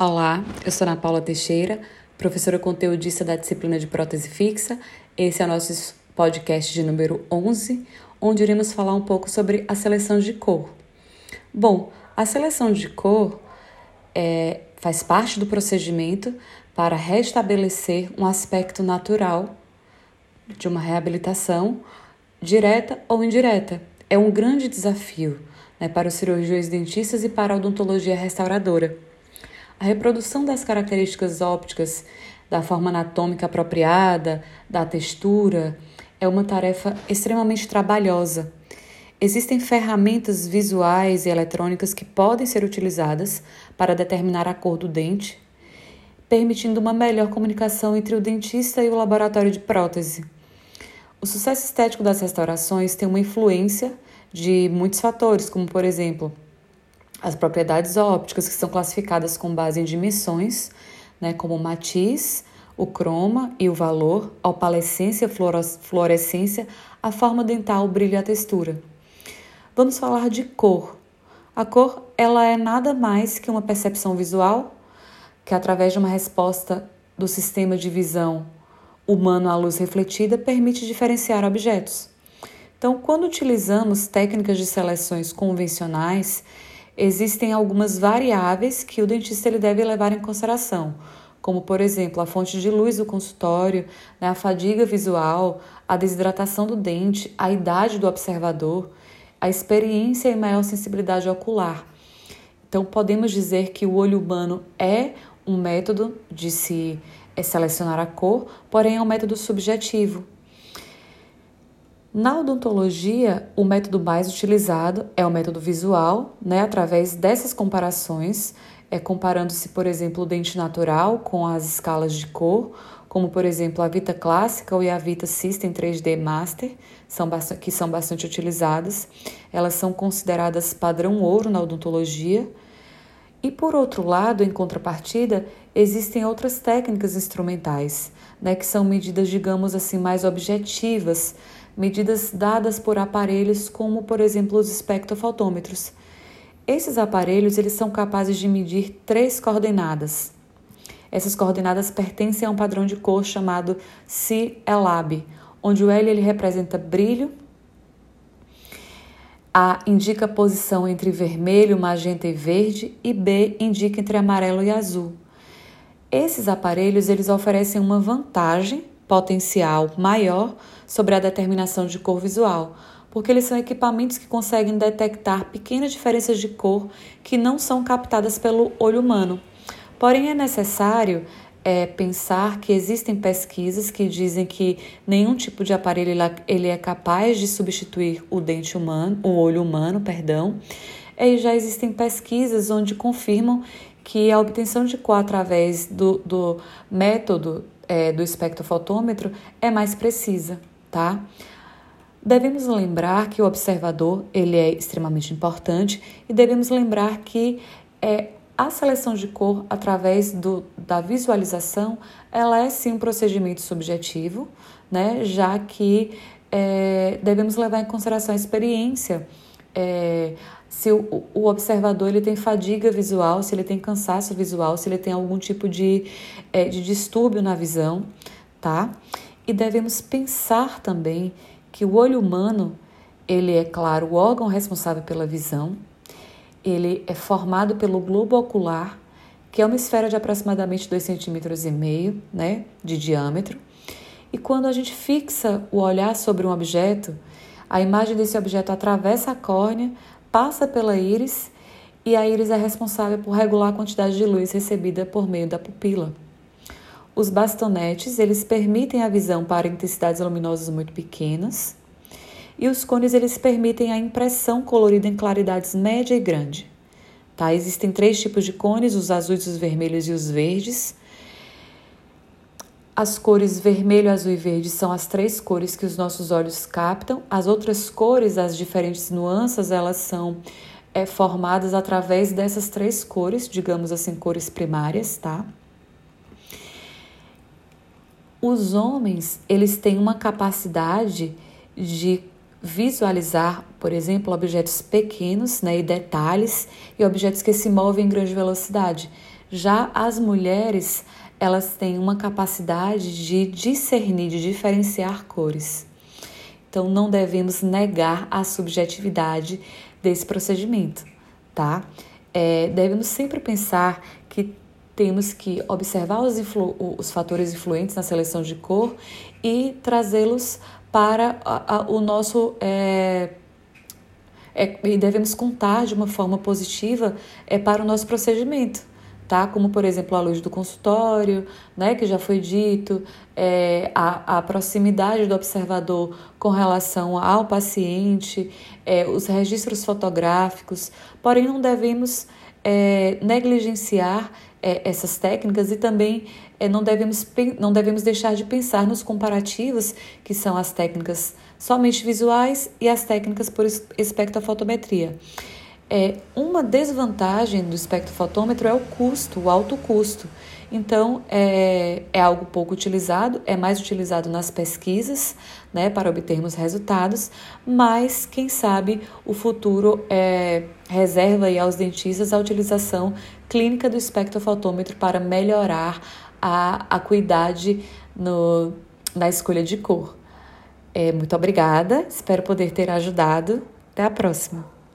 Olá, eu sou Ana Paula Teixeira, professora conteudista da disciplina de prótese fixa. Esse é o nosso podcast de número 11, onde iremos falar um pouco sobre a seleção de cor. Bom, a seleção de cor é, faz parte do procedimento para restabelecer um aspecto natural de uma reabilitação, direta ou indireta. É um grande desafio né, para os cirurgiões dentistas e para a odontologia restauradora. A reprodução das características ópticas, da forma anatômica apropriada, da textura, é uma tarefa extremamente trabalhosa. Existem ferramentas visuais e eletrônicas que podem ser utilizadas para determinar a cor do dente, permitindo uma melhor comunicação entre o dentista e o laboratório de prótese. O sucesso estético das restaurações tem uma influência de muitos fatores, como por exemplo, as propriedades ópticas, que são classificadas com base em dimensões, né, como o matiz, o croma e o valor, a opalescência, fluorescência, a forma dental, o brilho e a textura. Vamos falar de cor. A cor ela é nada mais que uma percepção visual que, através de uma resposta do sistema de visão humano à luz refletida, permite diferenciar objetos. Então, quando utilizamos técnicas de seleções convencionais, existem algumas variáveis que o dentista ele deve levar em consideração, como por exemplo a fonte de luz do consultório, né, a fadiga visual, a desidratação do dente, a idade do observador, a experiência e maior sensibilidade ocular. Então podemos dizer que o olho humano é um método de se selecionar a cor, porém é um método subjetivo, na odontologia, o método mais utilizado é o método visual, né, através dessas comparações, é, comparando-se, por exemplo, o dente natural com as escalas de cor, como, por exemplo, a Vita Clássica ou a Vita System 3D Master, são que são bastante utilizadas. Elas são consideradas padrão ouro na odontologia. E, por outro lado, em contrapartida, existem outras técnicas instrumentais, né, que são medidas, digamos assim, mais objetivas, medidas dadas por aparelhos como, por exemplo, os espectrofotômetros. Esses aparelhos eles são capazes de medir três coordenadas. Essas coordenadas pertencem a um padrão de cor chamado C-ELAB, onde o L ele representa brilho, A indica a posição entre vermelho, magenta e verde e B indica entre amarelo e azul. Esses aparelhos eles oferecem uma vantagem potencial maior sobre a determinação de cor visual, porque eles são equipamentos que conseguem detectar pequenas diferenças de cor que não são captadas pelo olho humano. Porém, é necessário é, pensar que existem pesquisas que dizem que nenhum tipo de aparelho ele é capaz de substituir o dente humano, o olho humano, perdão. E já existem pesquisas onde confirmam que a obtenção de cor através do, do método é, do espectrofotômetro é mais precisa, tá? Devemos lembrar que o observador ele é extremamente importante e devemos lembrar que é, a seleção de cor através do, da visualização ela é sim um procedimento subjetivo, né? Já que é, devemos levar em consideração a experiência é, se o, o, observador ele tem fadiga visual, se ele tem cansaço visual, se ele tem algum tipo de, é, de distúrbio na visão, tá? E devemos pensar também que o olho humano, ele é, claro, o órgão responsável pela visão, ele é formado pelo globo ocular, que é uma esfera de aproximadamente 2,5 cm né, de diâmetro. E quando a gente fixa o olhar sobre um objeto, a imagem desse objeto atravessa a córnea, passa pela íris e a íris é responsável por regular a quantidade de luz recebida por meio da pupila. Os bastonetes, eles permitem a visão para intensidades luminosas muito pequenas, e os cones eles permitem a impressão colorida em claridades média e grande. Tá? Existem três tipos de cones, os azuis, os vermelhos e os verdes. As cores vermelho, azul e verde são as três cores que os nossos olhos captam. As outras cores, as diferentes nuances, elas são é, formadas através dessas três cores, digamos assim, cores primárias, tá? Os homens, eles têm uma capacidade de visualizar, por exemplo, objetos pequenos né, e detalhes e objetos que se movem em grande velocidade, Já as mulheres, elas têm uma capacidade de discernir, de diferenciar cores. Então, não devemos negar a subjetividade desse procedimento, tá? É, devemos sempre pensar que temos que observar os, os fatores influentes na seleção de cor e trazê-los para a, a, o nosso. É, é, e devemos contar de uma forma positiva é, para o nosso procedimento tá? Como, por exemplo, a luz do consultório, né, que já foi dito, é, a, a proximidade do observador com relação ao paciente, é, os registros fotográficos, porém não devemos é, negligenciar é, essas técnicas e também é, não, devemos, não devemos deixar de pensar nos comparativos, que são as técnicas somente visuais e as técnicas por espectrofotometria. É, uma desvantagem do espectrofotômetro é o custo, o alto custo. Então, é, é algo pouco utilizado, é mais utilizado nas pesquisas, né, para obtermos resultados, mas quem sabe o futuro é, reserva aí aos dentistas a utilização clínica do espectrofotômetro para melhorar a acuidade no, na escolha de cor. É, muito obrigada, espero poder ter ajudado. Até a próxima!